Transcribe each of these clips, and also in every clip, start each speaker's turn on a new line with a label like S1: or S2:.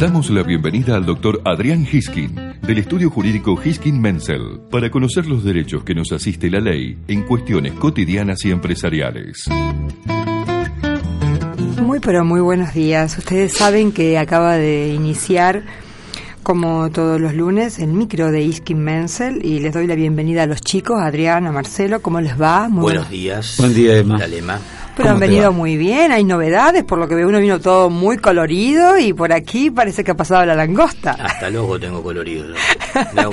S1: Damos la bienvenida al doctor Adrián Hiskin, del estudio jurídico Hiskin Menzel, para conocer los derechos que nos asiste la ley en cuestiones cotidianas y empresariales.
S2: Muy pero muy buenos días. Ustedes saben que acaba de iniciar, como todos los lunes, el micro de Iskin Menzel y les doy la bienvenida a los chicos, a Adrián, a Marcelo. ¿Cómo les va? Muy
S3: Buenos
S2: buenos-
S3: días.
S4: Buen día, Emma.
S2: Pero han
S4: ¿Cómo te
S2: venido
S4: va?
S2: muy bien, hay novedades, por lo que veo uno vino todo muy colorido y por aquí parece que ha pasado la langosta.
S3: Hasta luego tengo colorido. tengo.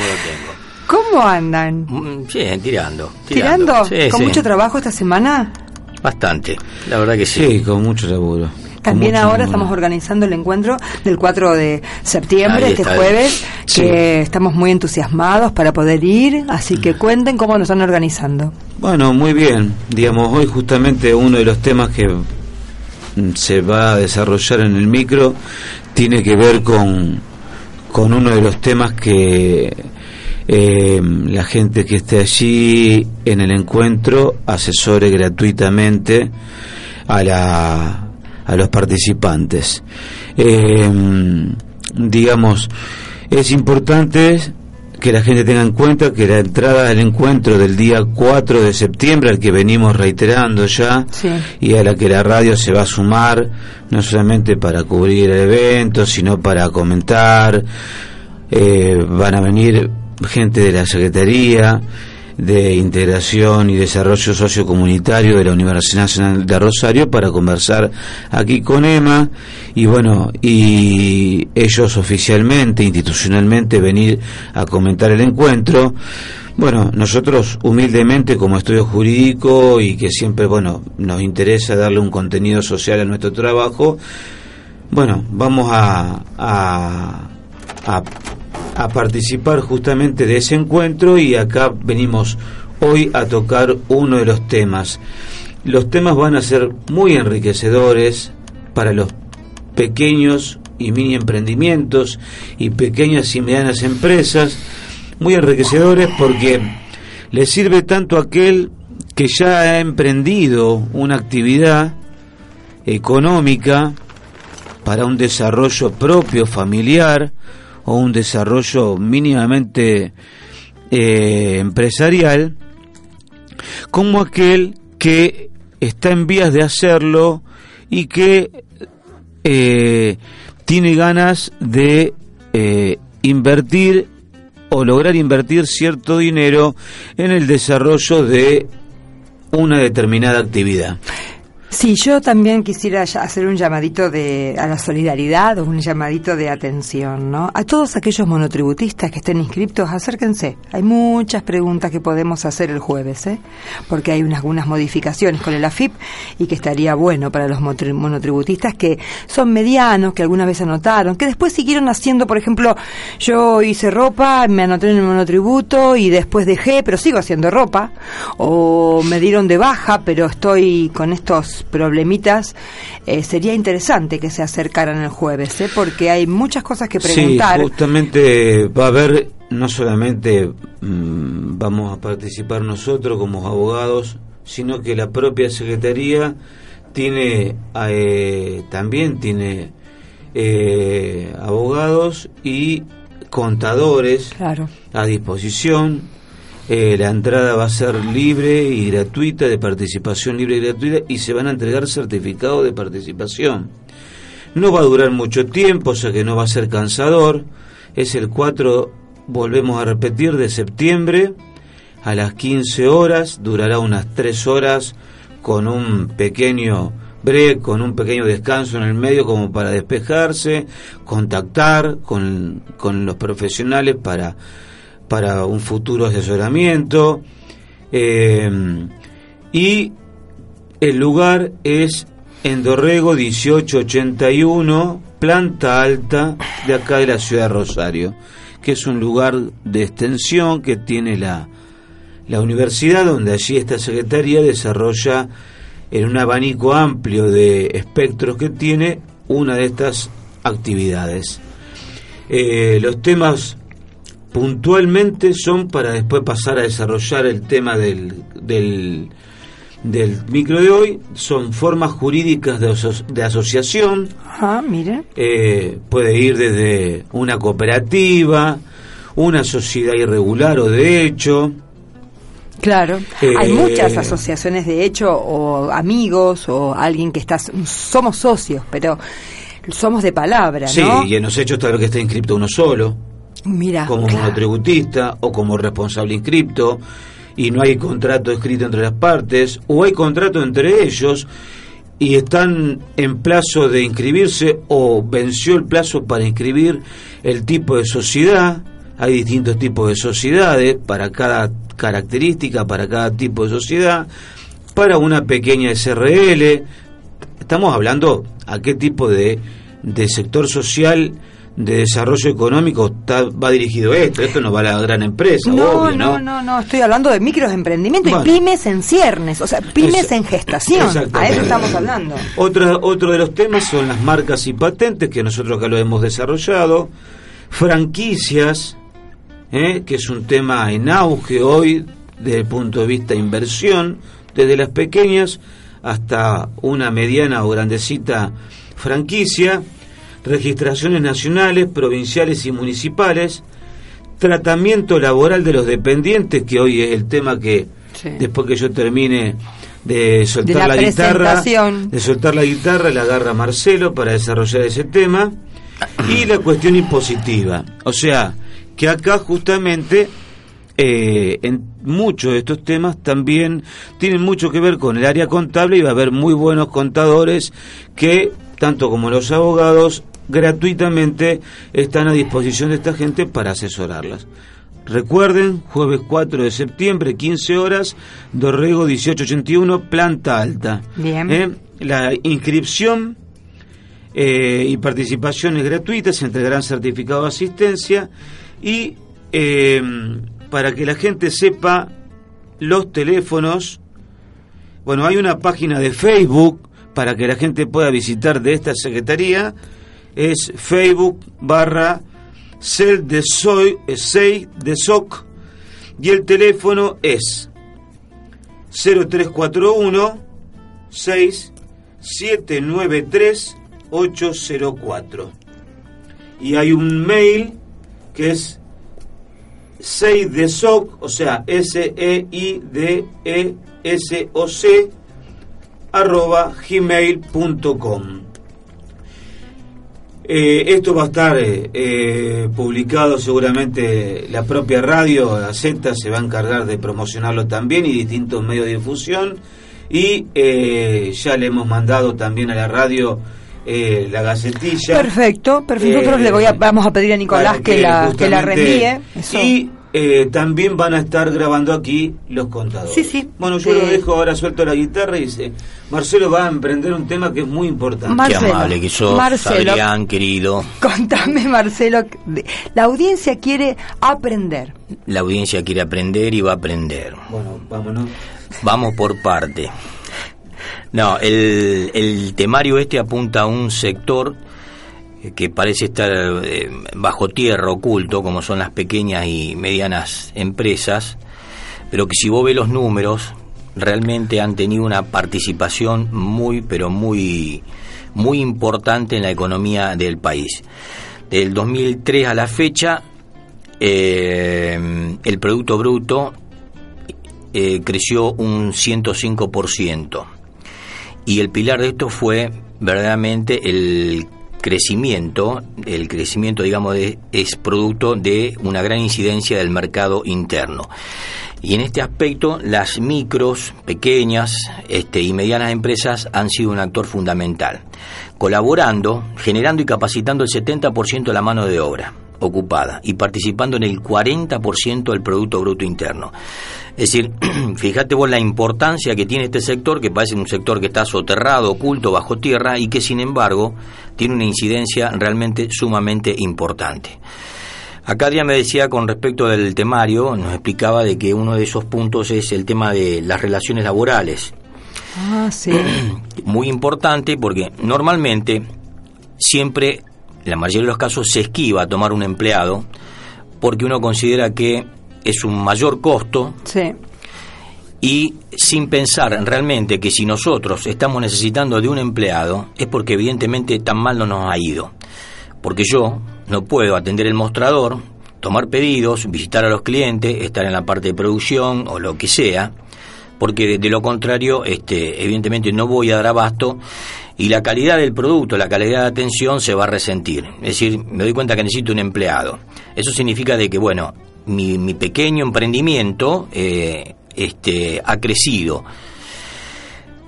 S2: ¿Cómo andan?
S3: Mm, Sí, tirando.
S2: ¿Tirando?
S3: Sí,
S2: ¿Con
S3: sí.
S2: mucho trabajo esta semana?
S3: Bastante. La verdad que sí.
S4: Sí, con mucho laburo.
S2: También ahora
S4: laburo.
S2: estamos organizando el encuentro del 4 de septiembre, este jueves,
S4: Sí.
S2: que estamos muy entusiasmados para poder ir, así que cuenten cómo nos están organizando.
S4: Bueno, muy bien. Digamos, hoy justamente uno de los temas que mm, se va a desarrollar en el micro tiene que ver con, con uno de los temas que eh, la gente que esté allí en el encuentro asesore gratuitamente a, la, a los participantes. Eh, digamos, es importante que la gente tenga en cuenta que la entrada al encuentro del día 4 de septiembre, al que venimos reiterando ya,
S2: Sí.
S4: y a la que la radio se va a sumar, no solamente para cubrir el evento, sino para comentar, eh, van a venir gente de la Secretaría de Integración y Desarrollo Sociocomunitario de la Universidad Nacional de Rosario para conversar aquí con Emma y bueno, y ellos oficialmente, institucionalmente venir a comentar el encuentro. Bueno, nosotros humildemente como estudio jurídico y que siempre, bueno, nos interesa darle un contenido social a nuestro trabajo, bueno, vamos a, a, a, a participar justamente de ese encuentro y acá venimos hoy a tocar uno de los temas. Los temas van a ser muy enriquecedores para los pequeños y mini emprendimientos y pequeñas y medianas empresas, muy enriquecedores porque les sirve tanto a aquel que ya ha emprendido una actividad económica para un desarrollo propio familiar o un desarrollo mínimamente eh, empresarial, como aquel que está en vías de hacerlo y que eh, tiene ganas de eh, invertir o lograr invertir cierto dinero en el desarrollo de una determinada actividad.
S2: Sí, yo también quisiera hacer un llamadito de, a la solidaridad o un llamadito de atención, ¿no? A todos aquellos monotributistas que estén inscriptos, acérquense. Hay muchas preguntas que podemos hacer el jueves, ¿eh? Porque hay unas, algunas modificaciones con el AFIP y que estaría bueno para los monotributistas que son medianos, que alguna vez anotaron, que después siguieron haciendo, por ejemplo, yo hice ropa, me anoté en el monotributo y después dejé, pero sigo haciendo ropa, o me dieron de baja, pero estoy con estos problemitas, eh, sería interesante que se acercaran el jueves, ¿eh? porque hay muchas cosas que preguntar.
S4: Sí, justamente va a haber, no solamente mm, vamos a participar nosotros como abogados, sino que la propia Secretaría tiene, eh, también tiene eh, abogados y contadores
S2: Claro.
S4: a disposición. Eh, la entrada va a ser libre y gratuita, de participación libre y gratuita, y se van a entregar certificados de participación. No va a durar mucho tiempo, o sea que no va a ser cansador. Es el 4, volvemos a repetir, de septiembre a las 15 horas. Durará unas 3 horas con un pequeño break, con un pequeño descanso en el medio como para despejarse, contactar con, con los profesionales para, para un futuro asesoramiento. Eh, y el lugar es en Dorrego 1881, planta alta de acá de la ciudad de Rosario, que es un lugar de extensión que tiene la, la universidad, donde allí esta secretaría desarrolla en un abanico amplio de espectros que tiene una de estas actividades. Eh, los temas puntualmente son para después pasar a desarrollar el tema del, del, del micro de hoy, son formas jurídicas de, aso- de asociación,
S2: Ah, mire.
S4: eh, puede ir desde una cooperativa, una sociedad irregular o de hecho,
S2: Claro.
S4: Eh,
S2: Hay muchas asociaciones de hecho, o amigos, o alguien que está. Somos socios, pero somos de palabra,
S4: sí,
S2: ¿no?
S4: y en los hechos tal vez que está inscrito uno solo,
S2: Mira.
S4: como
S2: claro.
S4: monotributista o como responsable inscripto y no hay contrato escrito entre las partes o hay contrato entre ellos y están en plazo de inscribirse o venció el plazo para inscribir el tipo de sociedad hay distintos tipos de sociedades para cada característica para cada tipo de sociedad para una pequeña SRL estamos hablando a qué tipo de, de sector social de desarrollo económico está- va dirigido esto. Esto no va a la gran empresa,
S2: No,
S4: obvio,
S2: no,
S4: ¿no?
S2: no, no, estoy hablando de microemprendimiento
S4: Bueno.
S2: y pymes en ciernes, o sea, pymes en gestación, a eso estamos hablando.
S4: Otra, otro de los temas son las marcas y patentes, que nosotros acá lo hemos desarrollado. Franquicias, ¿eh? que es un tema en auge hoy desde el punto de vista inversión, desde las pequeñas hasta una mediana o grandecita franquicia. Registraciones nacionales, provinciales y municipales. Tratamiento laboral de los dependientes, que hoy es el tema que
S2: Sí.
S4: después que yo termine de soltar
S2: De la
S4: la, guitarra, de soltar la guitarra, la agarra Marcelo para desarrollar ese tema. Y la cuestión impositiva. O sea, que acá justamente eh, en muchos de estos temas también tienen mucho que ver con el área contable y va a haber muy buenos contadores que, tanto como los abogados, gratuitamente están a disposición de esta gente para asesorarlas. Recuerden, jueves 4 de septiembre, 15 horas, Dorrego 1881, planta alta.
S2: Bien.
S4: ¿Eh? La inscripción eh, y participaciones gratuitas, se entregarán certificado de asistencia y eh, para que la gente sepa los teléfonos, bueno, hay una página de Facebook para que la gente pueda visitar de esta secretaría, es Facebook barra Cel de Soy, eh, Sei de Soc y el teléfono es 0341 6 793 804 y hay un mail que es 6 de SOC, o sea, S-E-I-D-E-S-O-C, arroba gmail.com. Eh, esto va a estar eh, eh, publicado seguramente la propia radio, la Z se va a encargar de promocionarlo también y distintos medios de difusión y eh, ya le hemos mandado también a la radio la gacetilla.
S2: Perfecto, perfecto. Nosotros le voy a, vamos a pedir a Nicolás que, la, que la reenvíe. Eso.
S4: Y eh, también van a estar grabando aquí los contadores.
S2: Sí, sí.
S4: Bueno, yo
S2: De-
S4: lo dejo ahora suelto la guitarra y dice, Marcelo va a emprender un tema que es muy importante.
S2: Mar-
S3: Qué
S2: Marcelo,
S3: amable que sos,
S2: Marcelo.
S3: Adrián, querido.
S2: Contame, Marcelo. La audiencia quiere aprender.
S3: La audiencia quiere aprender y va a aprender.
S4: Bueno, vámonos.
S3: Vamos por parte. No, el, el temario este apunta a un sector eh, que parece estar eh, bajo tierra, oculto, como son las pequeñas y medianas empresas, pero que si vos ves los números, realmente han tenido una participación muy, pero muy, muy importante en la economía del país. Del 2003 a la fecha, eh, el Producto Bruto eh, creció un 105%. Y el pilar de esto fue verdaderamente el crecimiento, el crecimiento, digamos, de- es producto de una gran incidencia del mercado interno. Y en este aspecto, las micros, pequeñas este, y medianas empresas han sido un actor fundamental, colaborando, generando y capacitando el 70% de la mano de obra. Ocupada y participando en el 40% del Producto Bruto Interno. Es decir, fíjate vos la importancia que tiene este sector, que parece un sector que está soterrado, oculto, bajo tierra y que sin embargo tiene una incidencia realmente sumamente importante. Acá Adrián me decía con respecto del temario, nos explicaba de que uno de esos puntos es el tema de las relaciones laborales.
S2: Ah, sí.
S3: Muy importante porque normalmente siempre, la mayoría de los casos, se esquiva a tomar un empleado porque uno considera que es un mayor costo
S2: Sí.
S3: y sin pensar realmente que si nosotros estamos necesitando de un empleado es porque evidentemente tan mal no nos ha ido. Porque yo no puedo atender el mostrador, tomar pedidos, visitar a los clientes, estar en la parte de producción o lo que sea, porque de, de lo contrario, este, evidentemente no voy a dar abasto y la calidad del producto, la calidad de atención se va a resentir. Es decir, me doy cuenta que necesito un empleado. Eso significa de que, bueno, mi, mi pequeño emprendimiento eh, este, ha crecido.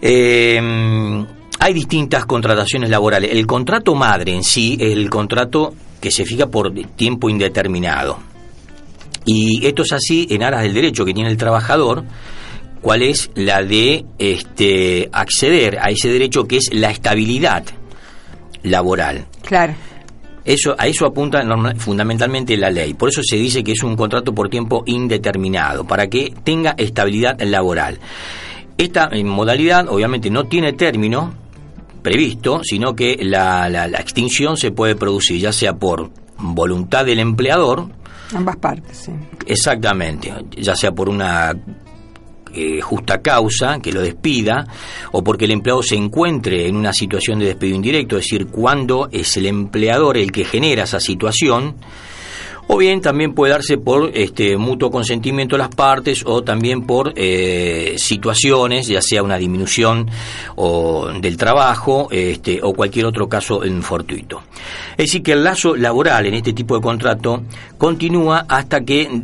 S3: Eh, hay distintas contrataciones laborales. El contrato madre en sí es el contrato que se fija por tiempo indeterminado. Y esto es así en aras del derecho que tiene el trabajador, cuál es la de este, acceder a ese derecho que es la estabilidad laboral.
S2: Claro.
S3: Eso, a eso apunta fundamentalmente la ley. Por eso se dice que es un contrato por tiempo indeterminado, para que tenga estabilidad laboral. Esta eh, modalidad obviamente no tiene término previsto, sino que la, la- la extinción se puede producir ya sea por voluntad del empleador,
S2: Ambas partes, sí.
S3: Exactamente, ya sea por una eh, justa causa que lo despida o porque el empleado se encuentre en una situación de despido indirecto, es decir, cuando es el empleador el que genera esa situación, o bien también puede darse por este mutuo consentimiento de las partes o también por eh, situaciones, ya sea una disminución del trabajo este, o cualquier otro caso en fortuito. Es decir, que el lazo laboral en este tipo de contrato continúa hasta que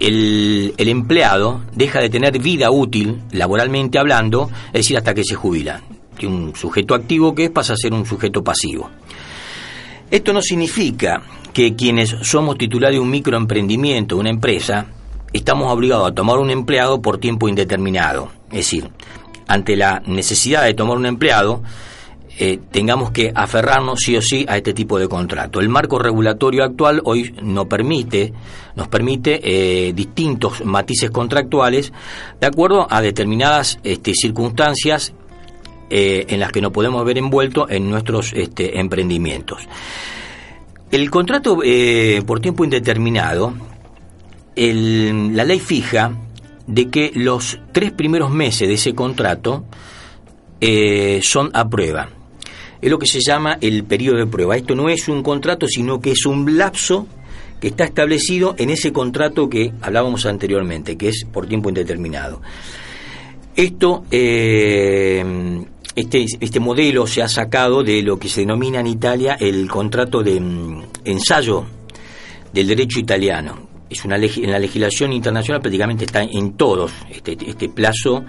S3: el, empleado deja de tener vida útil, laboralmente hablando, es decir, hasta que se jubila. De un sujeto activo que es pasa a ser un sujeto pasivo. Esto no significa que quienes somos titulares de un microemprendimiento, una empresa, estamos obligados a tomar un empleado por tiempo indeterminado. Es decir, ante la necesidad de tomar un empleado, eh, tengamos que aferrarnos sí o sí a este tipo de contrato. El marco regulatorio actual hoy no permite, nos permite eh, distintos matices contractuales de acuerdo a determinadas este, circunstancias eh, en las que nos podemos ver envueltos en nuestros este, emprendimientos. El contrato por tiempo indeterminado, la ley fija de que los tres primeros meses de ese contrato son a prueba. Es lo que se llama el periodo de prueba. Esto no es un contrato, sino que es un lapso que está establecido en ese contrato que hablábamos anteriormente, que es por tiempo indeterminado. Esto, eh, este, este modelo se ha sacado de lo que se denomina en Italia el contrato de mm, ensayo del derecho italiano. Es una en la legislación internacional prácticamente está en todos este, este plazo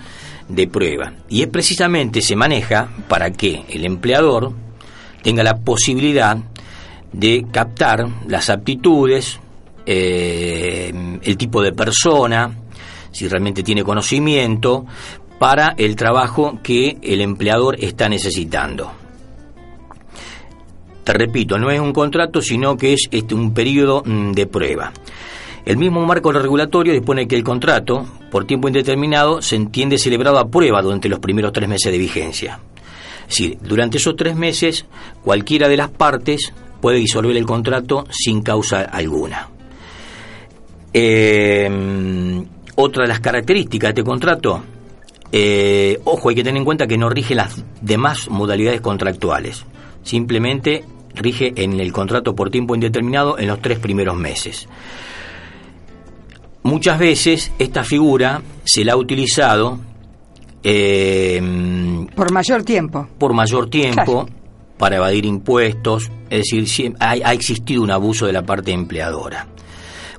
S3: de prueba. Y es precisamente se maneja para que el empleador tenga la posibilidad de captar las aptitudes, eh, el tipo de persona, si realmente tiene conocimiento, para el trabajo que el empleador está necesitando. Te repito, no es un contrato, sino que es este, un periodo mm, de prueba. El mismo marco regulatorio dispone que el contrato, por tiempo indeterminado, se entiende celebrado a prueba durante los primeros tres meses de vigencia. Es decir, durante esos tres meses, cualquiera de las partes puede disolver el contrato sin causa alguna. Eh, otra de las características de este contrato, eh, ojo, hay que tener en cuenta que no rige las demás modalidades contractuales. Simplemente rige en el contrato por tiempo indeterminado en los tres primeros meses. Muchas veces esta figura se la ha utilizado eh,
S2: Por mayor tiempo.
S3: por mayor tiempo
S2: Claro.
S3: para evadir impuestos, es decir, ha existido un abuso de la parte empleadora.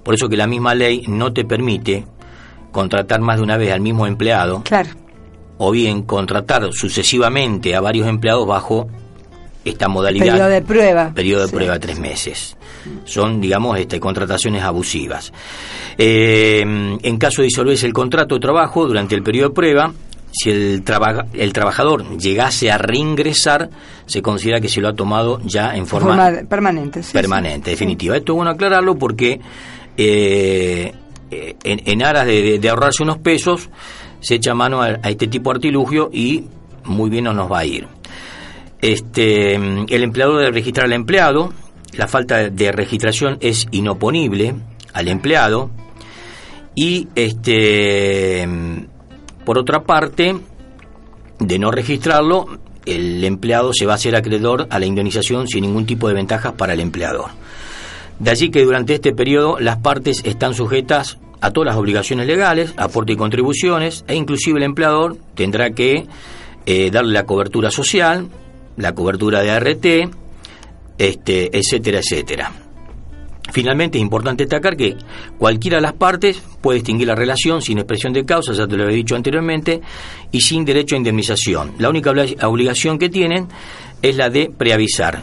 S3: Por eso que la misma ley no te permite contratar más de una vez al mismo empleado
S2: Claro.
S3: o bien contratar sucesivamente a varios empleados bajo esta modalidad.
S2: Periodo de prueba.
S3: Periodo de
S2: Sí.
S3: prueba tres meses. Son, digamos, este, contrataciones abusivas. Eh, en caso de disolverse el contrato de trabajo durante el periodo de prueba, si el, traba- el trabajador llegase a reingresar, se considera que se lo ha tomado ya en forma,
S2: forma permanente. sí,
S3: permanente,
S2: sí.
S3: definitiva. Esto es bueno aclararlo porque eh, eh, en, en aras de, de- de ahorrarse unos pesos, se echa mano a, a este tipo de artilugio y muy bien no nos va a ir. Este, mm, el empleador debe registrar al empleado, la falta de registración es inoponible al empleado y este mm, por otra parte de no registrarlo el empleado se va a hacer acreedor a la indemnización sin ningún tipo de ventajas para el empleador. De allí que durante este periodo las partes están sujetas a todas las obligaciones legales, aporte y contribuciones, e inclusive el empleador tendrá que eh, darle la cobertura social, la cobertura de ART, este, etcétera, etcétera. Finalmente es importante destacar que cualquiera de las partes puede extinguir la relación sin expresión de causa, ya te lo había dicho anteriormente, y sin derecho a indemnización. La única obli- obligación que tienen es la de preavisar,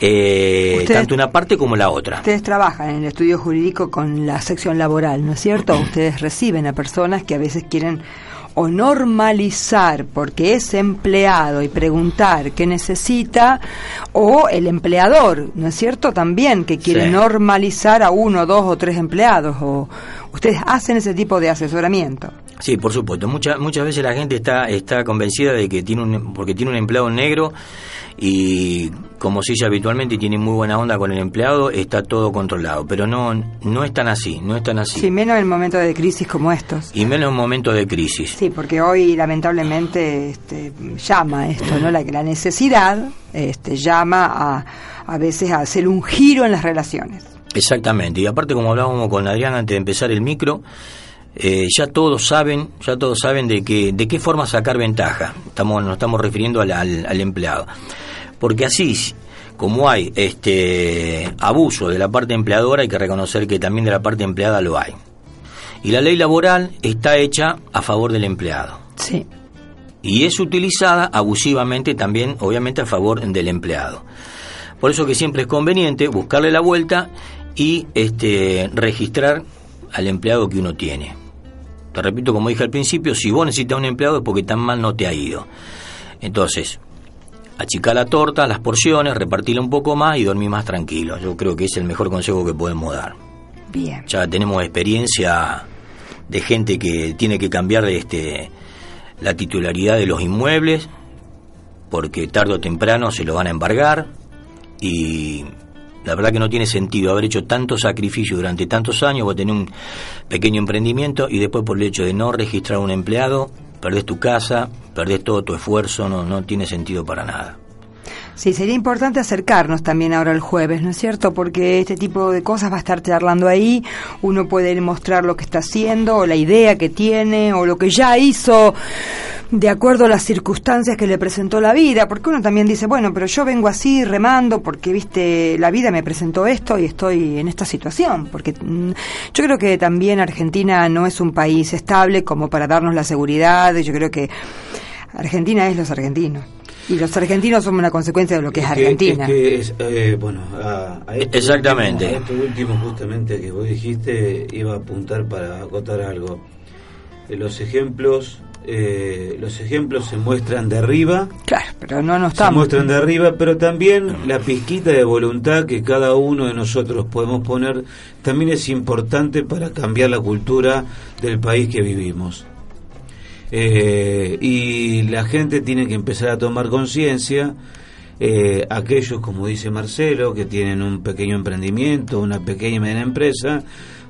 S3: eh, tanto una parte como la otra.
S2: Ustedes trabajan en el estudio jurídico con la sección laboral, ¿no es cierto? Ustedes reciben a personas que a veces quieren o normalizar porque es empleado y preguntar qué necesita, o el empleador, ¿no es cierto? También que quiere
S3: Sí.
S2: normalizar a uno, dos o tres empleados, o ustedes hacen ese tipo de asesoramiento.
S3: Sí, por supuesto. Muchas muchas veces la gente está está convencida de que tiene un porque tiene un empleado negro y como se dice habitualmente y tiene muy buena onda con el empleado, está todo controlado, pero no no es tan así, no es tan así.
S2: Sí, menos en momentos de crisis como estos.
S3: Y menos en un momento de crisis.
S2: Sí, porque hoy lamentablemente este, llama esto, ¿no? La, la necesidad este, llama a, a veces a hacer un giro en las relaciones.
S3: Exactamente. Y aparte como hablábamos con Adrián antes de empezar el micro, eh, ya todos saben, ya todos saben de que de qué forma sacar ventaja. Estamos nos estamos refiriendo al, al- al empleado. Porque así como hay este abuso de la parte empleadora, hay que reconocer que también de la parte empleada lo hay. Y la ley laboral está hecha a favor del empleado
S2: Sí.
S3: y es utilizada abusivamente también, obviamente, a favor del empleado. Por eso que siempre es conveniente buscarle la vuelta y este, registrar al empleado que uno tiene. Te repito, como dije al principio, si vos necesitas un empleado es porque tan mal no te ha ido. Entonces, achicar la torta, las porciones, repartirla un poco más y dormir más tranquilo. Yo creo que es el mejor consejo que podemos dar
S2: Bien.
S3: ya tenemos experiencia de gente que tiene que cambiar este la titularidad de los inmuebles porque tarde o temprano se lo van a embargar y la verdad que no tiene sentido haber hecho tanto sacrificio durante tantos años, vos tenés un pequeño emprendimiento y después por el hecho de no registrar un empleado, perdés tu casa, perdés todo tu esfuerzo, no, no tiene sentido para nada.
S2: Sí, sería importante acercarnos también ahora el jueves, ¿no es cierto? Porque este tipo de cosas va a estar charlando ahí, uno puede mostrar lo que está haciendo, o la idea que tiene, o lo que ya hizo, de acuerdo a las circunstancias que le presentó la vida, porque uno también dice, bueno, pero yo vengo así remando porque, viste, la vida me presentó esto y estoy en esta situación, porque mm, yo creo que también Argentina no es un país estable como para darnos la seguridad, yo creo que Argentina es los argentinos. Y los argentinos somos una consecuencia de lo que es,
S4: que-
S2: Argentina.
S4: es que es, eh, bueno, a, a esto
S3: Exactamente.
S4: último- a esto último justamente que vos dijiste iba a apuntar para acotar algo. Eh, los ejemplos, eh, los ejemplos se muestran de arriba,
S2: Claro, pero no nos
S4: se
S2: estamos.
S4: muestran de arriba, pero también la pizquita de voluntad que cada uno de nosotros podemos poner también es importante para cambiar la cultura del país que vivimos. Eh, y la gente tiene que empezar a tomar conciencia, eh, aquellos, como dice Marcelo, que tienen un pequeño emprendimiento, una pequeña y mediana empresa,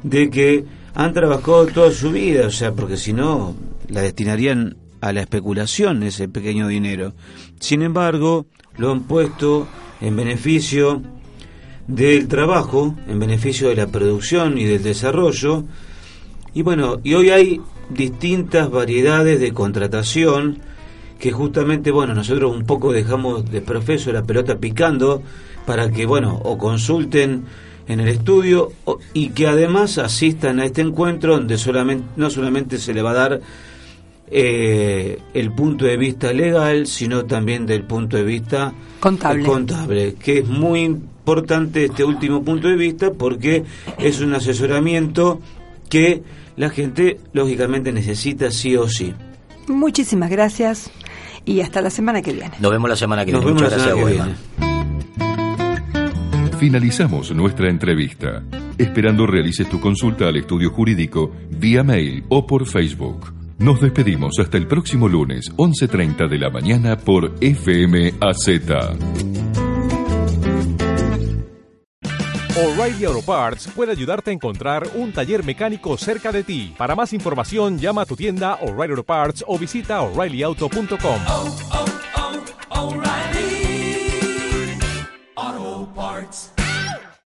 S4: de que han trabajado toda su vida, o sea, porque si no, la destinarían a la especulación ese pequeño dinero. Sin embargo, lo han puesto en beneficio del trabajo, en beneficio de la producción y del desarrollo, y bueno, y hoy hay distintas variedades de contratación que justamente, bueno, nosotros un poco dejamos de profeso la pelota picando para que, bueno, o consulten en el estudio y que además asistan a este encuentro donde solamente, no solamente se le va a dar eh, el punto de vista legal, sino también del punto de vista
S2: Contable.
S4: contable, que es muy importante este último punto de vista porque es un asesoramiento que la gente lógicamente necesita sí o sí.
S2: Muchísimas gracias y hasta la semana que viene.
S3: Nos vemos la semana que
S4: Nos
S3: viene.
S4: vemos la
S3: Muchas gracias,
S4: viene.
S1: Finalizamos nuestra entrevista, esperando realices tu consulta al estudio jurídico vía mail o por Facebook. Nos despedimos hasta el próximo lunes, 11.30 de la mañana por FMAZ.
S5: O'Reilly Auto Parts puede ayudarte a encontrar un taller mecánico cerca de ti. Para más información, llama a tu tienda O'Reilly Auto Parts o visita oreillyauto.com.
S6: oh, oh,